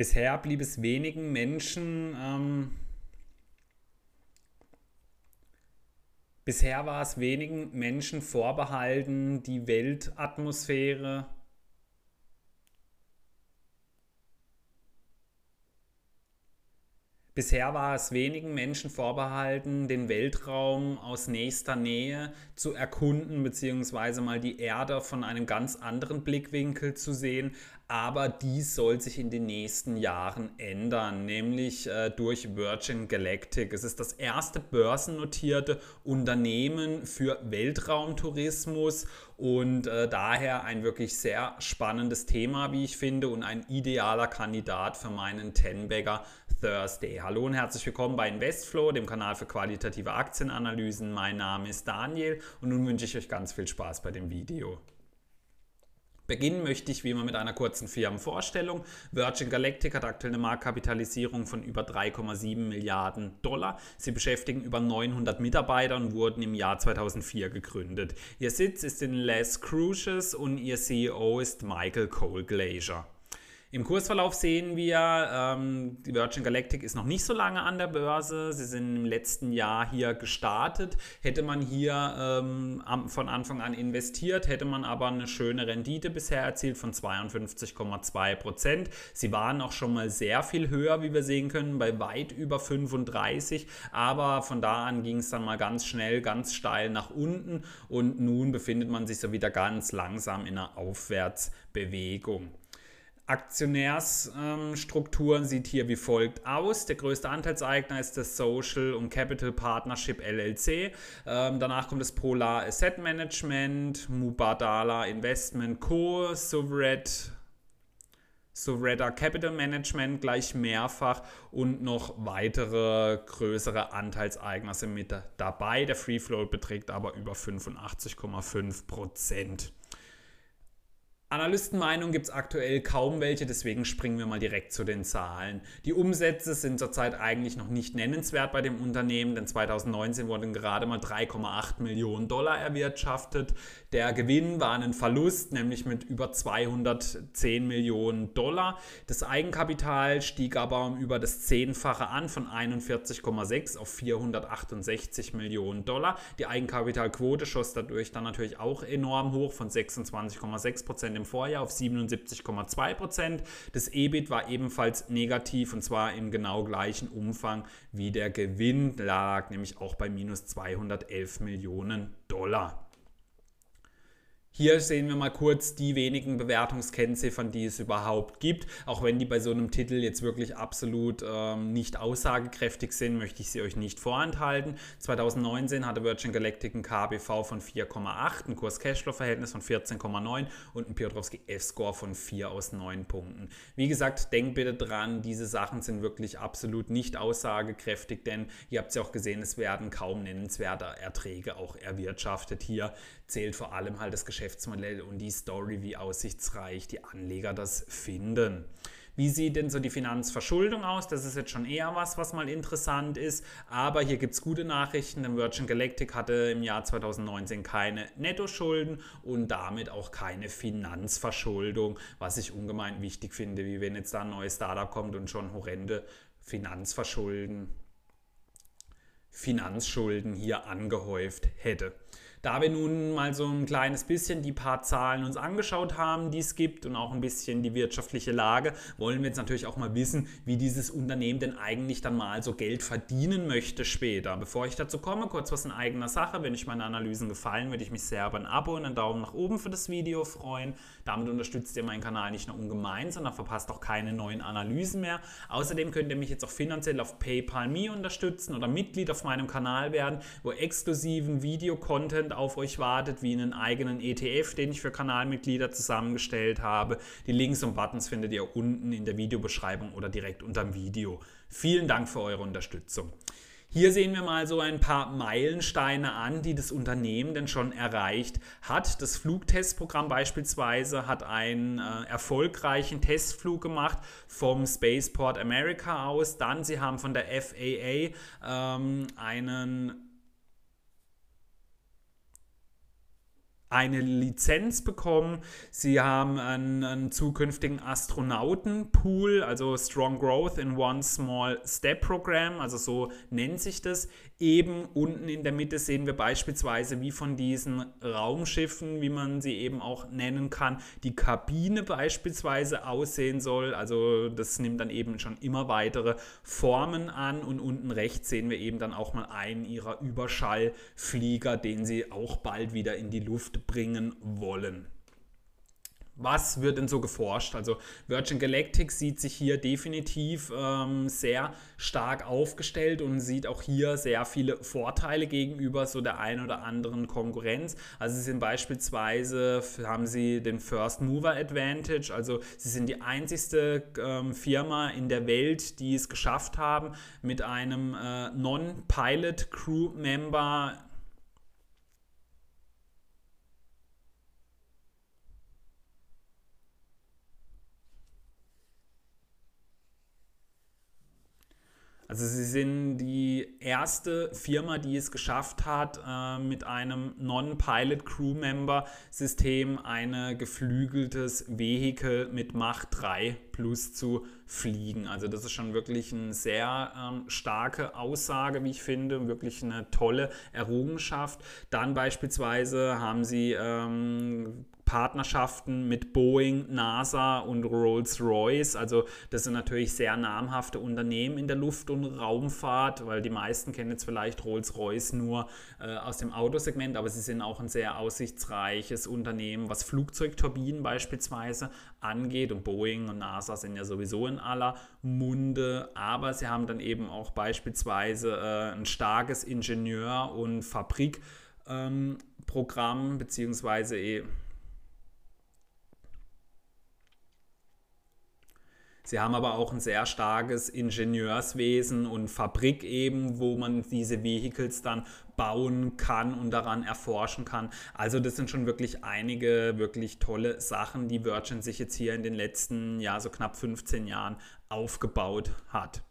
Bisher blieb es wenigen Menschen, ähm, bisher war es wenigen Menschen vorbehalten, die Weltatmosphäre Bisher war es wenigen Menschen vorbehalten, den Weltraum aus nächster Nähe zu erkunden, beziehungsweise mal die Erde von einem ganz anderen Blickwinkel zu sehen. Aber dies soll sich in den nächsten Jahren ändern, nämlich äh, durch Virgin Galactic. Es ist das erste börsennotierte Unternehmen für Weltraumtourismus und äh, daher ein wirklich sehr spannendes Thema, wie ich finde, und ein idealer Kandidat für meinen Tenbagger Thursday. Hallo und herzlich willkommen bei Investflow, dem Kanal für qualitative Aktienanalysen. Mein Name ist Daniel und nun wünsche ich euch ganz viel Spaß bei dem Video. Beginnen möchte ich wie immer mit einer kurzen Firmenvorstellung. Virgin Galactic hat aktuell eine Marktkapitalisierung von über 3,7 Milliarden Dollar. Sie beschäftigen über 900 Mitarbeiter und wurden im Jahr 2004 gegründet. Ihr Sitz ist in Les Cruces und ihr CEO ist Michael Cole Glazier. Im Kursverlauf sehen wir, ähm, die Virgin Galactic ist noch nicht so lange an der Börse. Sie sind im letzten Jahr hier gestartet. Hätte man hier ähm, von Anfang an investiert, hätte man aber eine schöne Rendite bisher erzielt von 52,2 Prozent. Sie waren auch schon mal sehr viel höher, wie wir sehen können, bei weit über 35. Aber von da an ging es dann mal ganz schnell, ganz steil nach unten und nun befindet man sich so wieder ganz langsam in einer Aufwärtsbewegung. Aktionärsstrukturen ähm, sieht hier wie folgt aus. Der größte Anteilseigner ist das Social und Capital Partnership LLC. Ähm, danach kommt das Polar Asset Management, Mubadala Investment Co., Sovereign Sovreda Capital Management gleich mehrfach und noch weitere größere Anteilseigner sind mit dabei. Der Free Float beträgt aber über 85,5 Prozent. Analystenmeinung gibt es aktuell kaum welche, deswegen springen wir mal direkt zu den Zahlen. Die Umsätze sind zurzeit eigentlich noch nicht nennenswert bei dem Unternehmen, denn 2019 wurden gerade mal 3,8 Millionen Dollar erwirtschaftet. Der Gewinn war ein Verlust, nämlich mit über 210 Millionen Dollar. Das Eigenkapital stieg aber um über das Zehnfache an, von 41,6 auf 468 Millionen Dollar. Die Eigenkapitalquote schoss dadurch dann natürlich auch enorm hoch, von 26,6 Prozent im Vorjahr auf 77,2 Prozent. Das EBIT war ebenfalls negativ und zwar im genau gleichen Umfang wie der Gewinn lag, nämlich auch bei minus 211 Millionen Dollar. Hier sehen wir mal kurz die wenigen Bewertungskennziffern, die es überhaupt gibt. Auch wenn die bei so einem Titel jetzt wirklich absolut ähm, nicht aussagekräftig sind, möchte ich sie euch nicht vorenthalten. 2019 hatte Virgin Galactic ein KBV von 4,8, ein Kurs-Cashflow-Verhältnis von 14,9 und ein Piotrowski F-Score von 4 aus 9 Punkten. Wie gesagt, denkt bitte dran, diese Sachen sind wirklich absolut nicht aussagekräftig, denn ihr habt ja auch gesehen, es werden kaum nennenswerte Erträge auch erwirtschaftet. Hier zählt vor allem halt das Geschäft Geschäftsmodell und die Story, wie aussichtsreich die Anleger das finden. Wie sieht denn so die Finanzverschuldung aus? Das ist jetzt schon eher was, was mal interessant ist. Aber hier gibt es gute Nachrichten, denn Virgin Galactic hatte im Jahr 2019 keine Nettoschulden und damit auch keine Finanzverschuldung, was ich ungemein wichtig finde, wie wenn jetzt da ein neues Startup kommt und schon horrende Finanzverschulden, Finanzschulden hier angehäuft hätte. Da wir nun mal so ein kleines bisschen die paar Zahlen uns angeschaut haben, die es gibt und auch ein bisschen die wirtschaftliche Lage, wollen wir jetzt natürlich auch mal wissen, wie dieses Unternehmen denn eigentlich dann mal so Geld verdienen möchte später. Bevor ich dazu komme, kurz was in eigener Sache. Wenn euch meine Analysen gefallen, würde ich mich sehr über ein Abo und einen Daumen nach oben für das Video freuen. Damit unterstützt ihr meinen Kanal nicht nur ungemein, sondern verpasst auch keine neuen Analysen mehr. Außerdem könnt ihr mich jetzt auch finanziell auf PayPal Me unterstützen oder Mitglied auf meinem Kanal werden, wo exklusiven Video-Content Content auf euch wartet, wie einen eigenen ETF, den ich für Kanalmitglieder zusammengestellt habe. Die Links und Buttons findet ihr unten in der Videobeschreibung oder direkt unter dem Video. Vielen Dank für eure Unterstützung. Hier sehen wir mal so ein paar Meilensteine an, die das Unternehmen denn schon erreicht hat. Das Flugtestprogramm beispielsweise hat einen äh, erfolgreichen Testflug gemacht vom Spaceport America aus. Dann, sie haben von der FAA ähm, einen eine Lizenz bekommen. Sie haben einen, einen, zukünftigen Astronautenpool, also Strong Growth in One Small Step Program, also so nennt sich das. Eben unten in der Mitte sehen wir beispielsweise, wie von diesen Raumschiffen, wie man sie eben auch nennen kann, die Kabine beispielsweise aussehen soll. Also das nimmt dann eben schon immer weitere Formen an und unten rechts sehen wir eben dann auch mal einen ihrer Überschallflieger, den sie auch bald wieder in die Luft bringen wollen. Was wird denn so geforscht? Also Virgin Galactic sieht sich hier definitiv ähm, sehr stark aufgestellt und sieht auch hier sehr viele Vorteile gegenüber so der einen oder anderen Konkurrenz. Also sie sind beispielsweise, haben sie den First Mover Advantage, also sie sind die einzigste ähm, Firma in der Welt, die es geschafft haben, mit einem äh, Non-Pilot Crew Member Also sie sind die erste Firma, die es geschafft hat, äh, mit einem Non-Pilot Crew Member System ein geflügeltes Vehikel mit Macht 3 plus zu fliegen. Also das ist schon wirklich eine sehr ähm, starke Aussage, wie ich finde, wirklich eine tolle Errungenschaft. Dann beispielsweise haben sie ähm, Partnerschaften mit Boeing, NASA und Rolls-Royce. Also das sind natürlich sehr namhafte Unternehmen in der Luft- und Raumfahrt, weil die meisten kennen jetzt vielleicht Rolls-Royce nur äh, aus dem Autosegment, aber sie sind auch ein sehr aussichtsreiches Unternehmen, was Flugzeugturbinen beispielsweise angeht. Und Boeing und NASA sind ja sowieso in aller Munde, aber sie haben dann eben auch beispielsweise äh, ein starkes Ingenieur- und Fabrikprogramm, ähm, beziehungsweise eh Sie haben aber auch ein sehr starkes Ingenieurswesen und Fabrik eben, wo man diese Vehicles dann bauen kann und daran erforschen kann. Also das sind schon wirklich einige wirklich tolle Sachen, die Virgin sich jetzt hier in den letzten, ja, so knapp 15 Jahren aufgebaut hat.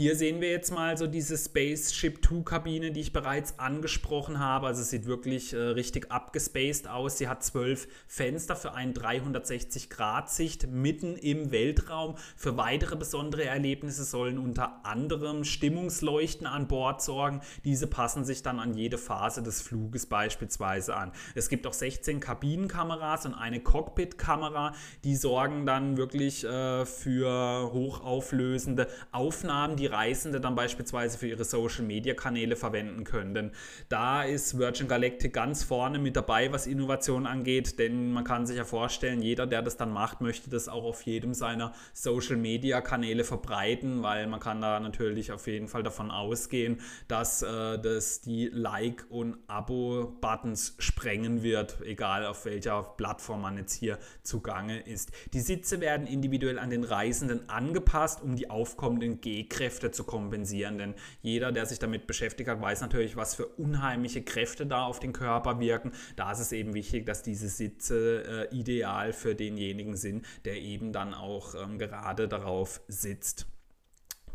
Hier sehen wir jetzt mal so diese Spaceship 2 Kabine, die ich bereits angesprochen habe. Also es sieht wirklich äh, richtig abgespaced aus. Sie hat zwölf Fenster für eine 360 Grad Sicht mitten im Weltraum. Für weitere besondere Erlebnisse sollen unter anderem Stimmungsleuchten an Bord sorgen. Diese passen sich dann an jede Phase des Fluges beispielsweise an. Es gibt auch 16 Kabinenkameras und eine Cockpit-Kamera. Die sorgen dann wirklich äh, für hochauflösende Aufnahmen, die Reisende dann beispielsweise für ihre Social-Media-Kanäle verwenden können. Denn da ist Virgin Galactic ganz vorne mit dabei, was Innovation angeht, denn man kann sich ja vorstellen, jeder, der das dann macht, möchte das auch auf jedem seiner Social-Media-Kanäle verbreiten, weil man kann da natürlich auf jeden Fall davon ausgehen, dass äh, das die Like- und Abo-Buttons sprengen wird, egal auf welcher Plattform man jetzt hier zugange ist. Die Sitze werden individuell an den Reisenden angepasst, um die aufkommenden G-Kräfte Kräfte zu kompensieren. Denn jeder, der sich damit beschäftigt hat, weiß natürlich, was für unheimliche Kräfte da auf den Körper wirken. Da ist es eben wichtig, dass diese Sitze äh, ideal für denjenigen sind, der eben dann auch ähm, gerade darauf sitzt.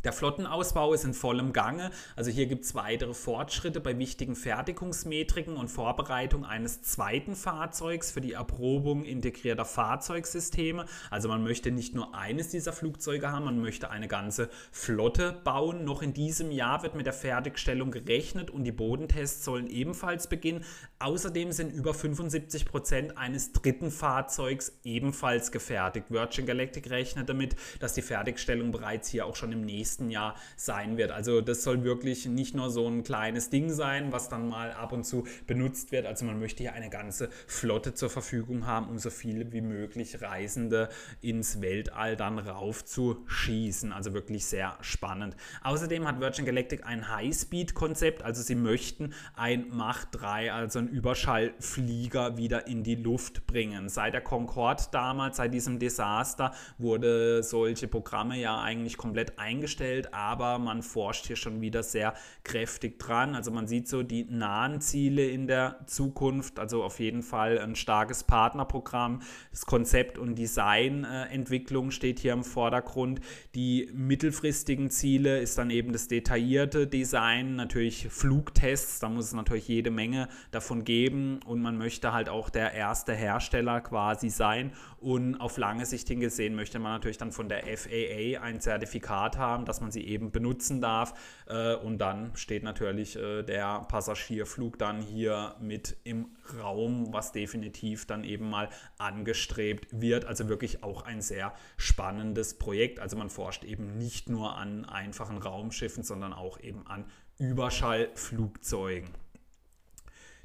Der Flottenausbau ist in vollem Gange. Also hier gibt es weitere Fortschritte bei wichtigen Fertigungsmetriken und Vorbereitung eines zweiten Fahrzeugs für die Erprobung integrierter Fahrzeugsysteme. Also man möchte nicht nur eines dieser Flugzeuge haben, man möchte eine ganze Flotte bauen. Noch in diesem Jahr wird mit der Fertigstellung gerechnet und die Bodentests sollen ebenfalls beginnen. Außerdem sind über 75 Prozent eines dritten Fahrzeugs ebenfalls gefertigt. Virgin Galactic rechnet damit, dass die Fertigstellung bereits hier auch schon im nächsten nächsten Jahr sein wird. Also das soll wirklich nicht nur so ein kleines Ding sein, was dann mal ab und zu benutzt wird. Also man möchte hier eine ganze Flotte zur Verfügung haben, um so viele wie möglich Reisende ins Weltall dann raufzuschießen. Also wirklich sehr spannend. Außerdem hat Virgin Galactic ein High-Speed-Konzept. Also sie möchten ein Mach 3, also ein Überschallflieger wieder in die Luft bringen. Seit der Concorde damals, seit diesem Desaster, wurde solche Programme ja eigentlich komplett eingestellt dargestellt, aber man forscht hier schon wieder sehr kräftig dran. Also man sieht so die nahen Ziele in der Zukunft, also auf jeden Fall ein starkes Partnerprogramm. Das Konzept und Designentwicklung steht hier im Vordergrund. Die mittelfristigen Ziele ist dann eben das detaillierte Design, natürlich Flugtests, da muss es natürlich jede Menge davon geben und man möchte halt auch der erste Hersteller quasi sein und auf lange Sicht hingesehen möchte man natürlich dann von der FAA ein Zertifikat haben, dass man sie eben benutzen darf äh, und dann steht natürlich äh, der Passagierflug dann hier mit im Raum, was definitiv dann eben mal angestrebt wird. Also wirklich auch ein sehr spannendes Projekt. Also man forscht eben nicht nur an einfachen Raumschiffen, sondern auch eben an Überschallflugzeugen.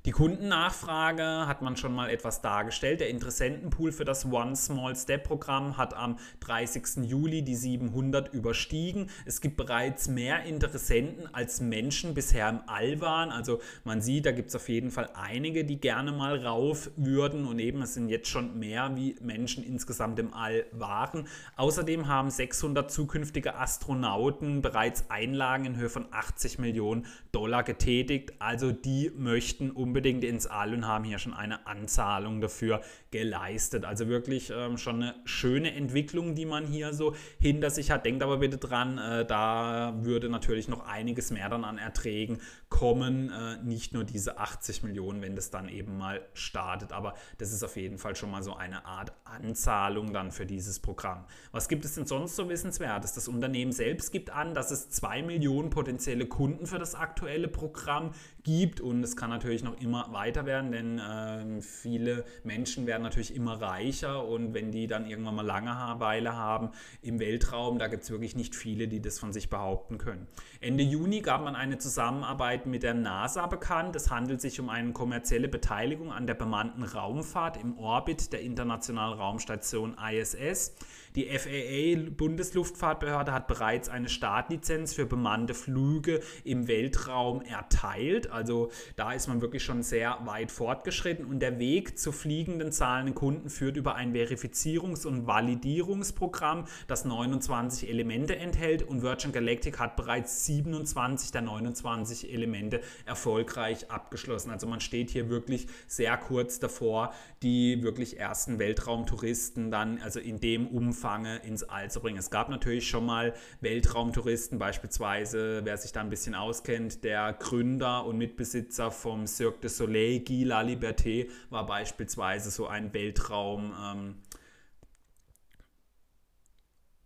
Die Kundennachfrage hat man schon mal etwas dargestellt. Der Interessentenpool für das One Small Step Programm hat am 30. Juli die 700 überstiegen. Es gibt bereits mehr Interessenten als Menschen bisher im All waren. Also man sieht, da gibt es auf jeden Fall einige, die gerne mal rauf würden und eben es sind jetzt schon mehr wie Menschen insgesamt im All waren. Außerdem haben 600 zukünftige Astronauten bereits Einlagen in Höhe von 80 Millionen Dollar getätigt. Also die möchten unbedingt unbedingt ins All und haben hier schon eine Anzahlung dafür geleistet. Also wirklich ähm, schon eine schöne Entwicklung, die man hier so hinter sich hat. Denkt aber bitte dran, äh, da würde natürlich noch einiges mehr dann an Erträgen kommen. Äh, nicht nur diese 80 Millionen, wenn das dann eben mal startet. Aber das ist auf jeden Fall schon mal so eine Art Anzahlung dann für dieses Programm. Was gibt es denn sonst so wissenswertes? Das Unternehmen selbst gibt an, dass es 2 Millionen potenzielle Kunden für das aktuelle Programm gibt und es kann natürlich noch immer weiter werden, denn äh, viele Menschen werden natürlich immer reicher und wenn die dann irgendwann mal Langeweile haben im Weltraum, da gibt es wirklich nicht viele, die das von sich behaupten können. Ende Juni gab man eine Zusammenarbeit mit der NASA bekannt. Es handelt sich um eine kommerzielle Beteiligung an der bemannten Raumfahrt im Orbit der Internationalen Raumstation ISS. Die FAA, Bundesluftfahrtbehörde, hat bereits eine Startlizenz für bemannte Flüge im Weltraum erteilt. Also da ist man wirklich schon sehr weit fortgeschritten und der Weg zu fliegenden zahlenden Kunden führt über ein Verifizierungs- und Validierungsprogramm, das 29 Elemente enthält und Virgin Galactic hat bereits 27 der 29 Elemente erfolgreich abgeschlossen. Also man steht hier wirklich sehr kurz davor, die wirklich ersten Weltraumtouristen dann also in dem Umfang ins All zu bringen. Es gab natürlich schon mal Weltraumtouristen, beispielsweise, wer sich da ein bisschen auskennt, der Gründer und Mitbesitzer vom Cirque du Soleil, Guy Liberté, war beispielsweise so ein Weltraum. Ähm,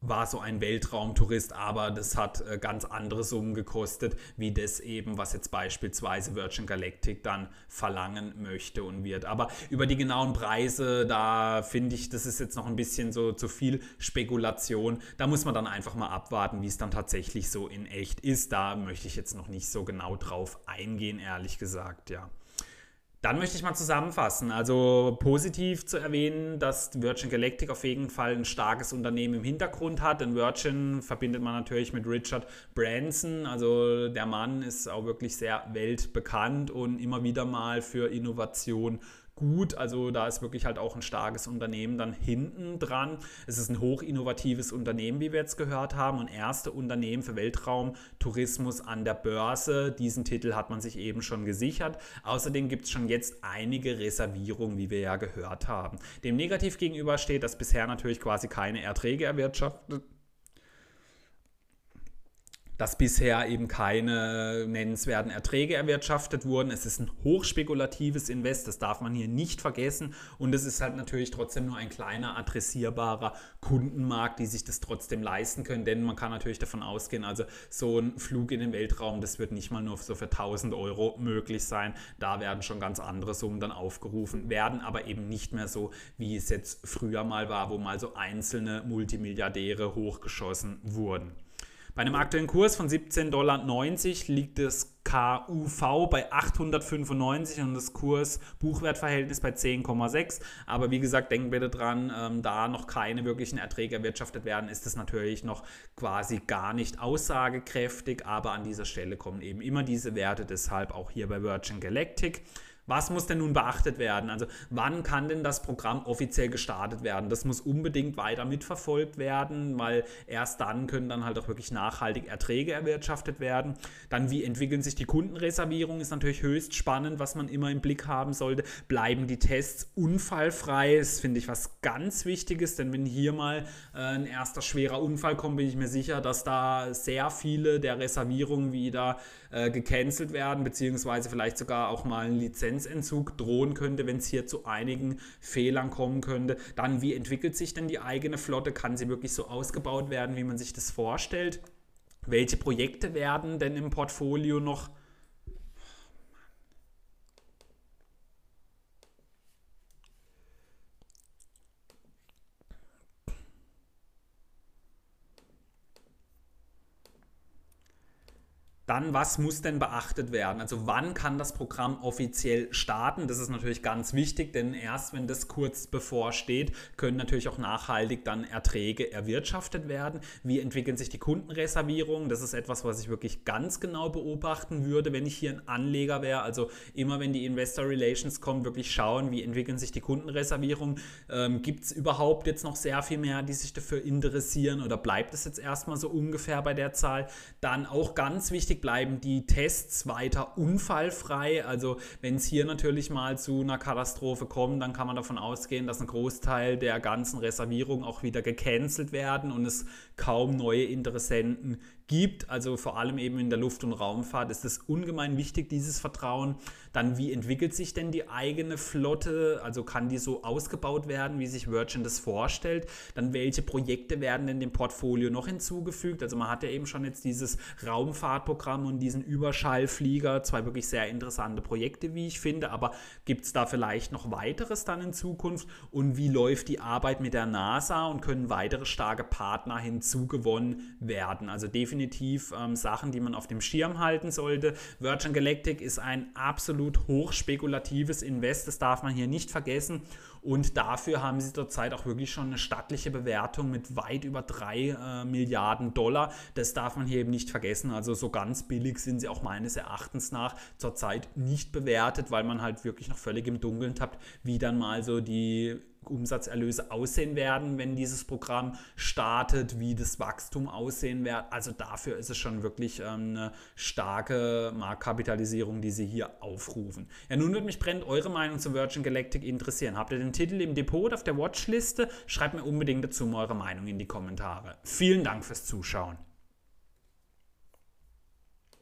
war so ein Weltraumtourist, aber das hat äh, ganz andere Summen gekostet, wie das eben, was jetzt beispielsweise Virgin Galactic dann verlangen möchte und wird. Aber über die genauen Preise, da finde ich, das ist jetzt noch ein bisschen so zu viel Spekulation. Da muss man dann einfach mal abwarten, wie es dann tatsächlich so in echt ist. Da möchte ich jetzt noch nicht so genau drauf eingehen, ehrlich gesagt, ja. Dann möchte ich mal zusammenfassen. Also positiv zu erwähnen, dass Virgin Galactic auf jeden Fall ein starkes Unternehmen im Hintergrund hat. Denn Virgin verbindet man natürlich mit Richard Branson. Also der Mann ist auch wirklich sehr weltbekannt und immer wieder mal für Innovation gut. Also da ist wirklich halt auch ein starkes Unternehmen dann hinten dran. Es ist ein hochinnovatives Unternehmen, wie wir jetzt gehört haben, und erste Unternehmen für Weltraumtourismus an der Börse. Diesen Titel hat man sich eben schon gesichert. Außerdem gibt es schon jetzt einige Reservierungen, wie wir ja gehört haben. Dem negativ gegenüber steht, dass bisher natürlich quasi keine Erträge erwirtschaftet dass bisher eben keine nennenswerten Erträge erwirtschaftet wurden. Es ist ein hochspekulatives Invest, das darf man hier nicht vergessen. Und es ist halt natürlich trotzdem nur ein kleiner adressierbarer Kundenmarkt, die sich das trotzdem leisten können. Denn man kann natürlich davon ausgehen, also so ein Flug in den Weltraum, das wird nicht mal nur so für 1000 Euro möglich sein. Da werden schon ganz andere Summen dann aufgerufen werden, aber eben nicht mehr so, wie es jetzt früher mal war, wo mal so einzelne Multimilliardäre hochgeschossen wurden. Bei einem aktuellen Kurs von 17,90 Dollar liegt das KUV bei 895 und das Kurs-Buchwertverhältnis bei 10,6. Aber wie gesagt, denken bitte dran, ähm, da noch keine wirklichen Erträge erwirtschaftet werden, ist es natürlich noch quasi gar nicht aussagekräftig. Aber an dieser Stelle kommen eben immer diese Werte, deshalb auch hier bei Virgin Galactic. Was muss denn nun beachtet werden? Also wann kann denn das Programm offiziell gestartet werden? Das muss unbedingt weiter mitverfolgt werden, weil erst dann können dann halt auch wirklich nachhaltig Erträge erwirtschaftet werden. Dann wie entwickeln sich die Kundenreservierungen? Ist natürlich höchst spannend, was man immer im Blick haben sollte. Bleiben die Tests unfallfrei? Das finde ich was ganz Wichtiges, denn wenn hier mal äh, ein erster schwerer Unfall kommt, bin ich mir sicher, dass da sehr viele der Reservierungen wieder äh, gecancelt werden, beziehungsweise vielleicht sogar auch mal ein Lizenzentzug drohen könnte, wenn es hier zu einigen Fehlern kommen könnte. Dann, wie entwickelt sich denn die eigene Flotte? Kann sie wirklich so ausgebaut werden, wie man sich das vorstellt? Welche Projekte werden denn im Portfolio noch Dann, was muss denn beachtet werden? Also wann kann das Programm offiziell starten? Das ist natürlich ganz wichtig, denn erst wenn das kurz bevorsteht, können natürlich auch nachhaltig dann Erträge erwirtschaftet werden. Wie entwickeln sich die Kundenreservierungen? Das ist etwas, was ich wirklich ganz genau beobachten würde, wenn ich hier ein Anleger wäre. Also immer wenn die Investor Relations kommen, wirklich schauen, wie entwickeln sich die Kundenreservierungen. Ähm, Gibt es überhaupt jetzt noch sehr viel mehr, die sich dafür interessieren oder bleibt es jetzt erstmal so ungefähr bei der Zahl? Dann auch ganz wichtig, bleiben die Tests weiter unfallfrei. Also wenn es hier natürlich mal zu einer Katastrophe kommt, dann kann man davon ausgehen, dass ein Großteil der ganzen Reservierungen auch wieder gecancelt werden und es kaum neue Interessenten gibt. Also vor allem eben in der Luft- und Raumfahrt ist es ungemein wichtig, dieses Vertrauen. Dann, wie entwickelt sich denn die eigene Flotte? Also kann die so ausgebaut werden, wie sich Virgin das vorstellt? Dann, welche Projekte werden in dem Portfolio noch hinzugefügt? Also man hat ja eben schon jetzt dieses Raumfahrtprogramm und diesen Überschallflieger, zwei wirklich sehr interessante Projekte, wie ich finde. Aber gibt es da vielleicht noch weiteres dann in Zukunft? Und wie läuft die Arbeit mit der NASA und können weitere starke Partner hinzugewonnen werden? Also definitiv ähm, Sachen, die man auf dem Schirm halten sollte. Virgin Galactic ist ein absolut absolut hochspekulatives Invest, das darf man hier nicht vergessen. Und dafür haben sie zurzeit auch wirklich schon eine stattliche Bewertung mit weit über 3 äh, Milliarden Dollar. Das darf man hier eben nicht vergessen. Also so ganz billig sind sie auch meines Erachtens nach zurzeit nicht bewertet, weil man halt wirklich noch völlig im Dunkeln tappt, wie dann mal so die Umsatzerlöse aussehen werden, wenn dieses Programm startet, wie das Wachstum aussehen wird. Also dafür ist es schon wirklich ähm, eine starke Marktkapitalisierung, die sie hier aufrufen. Ja, nun würde mich brennend eure Meinung zu Virgin Galactic interessieren. Habt ihr den Titel im Depot auf der Watchliste? Schreibt mir unbedingt dazu eure Meinung in die Kommentare. Vielen Dank fürs Zuschauen.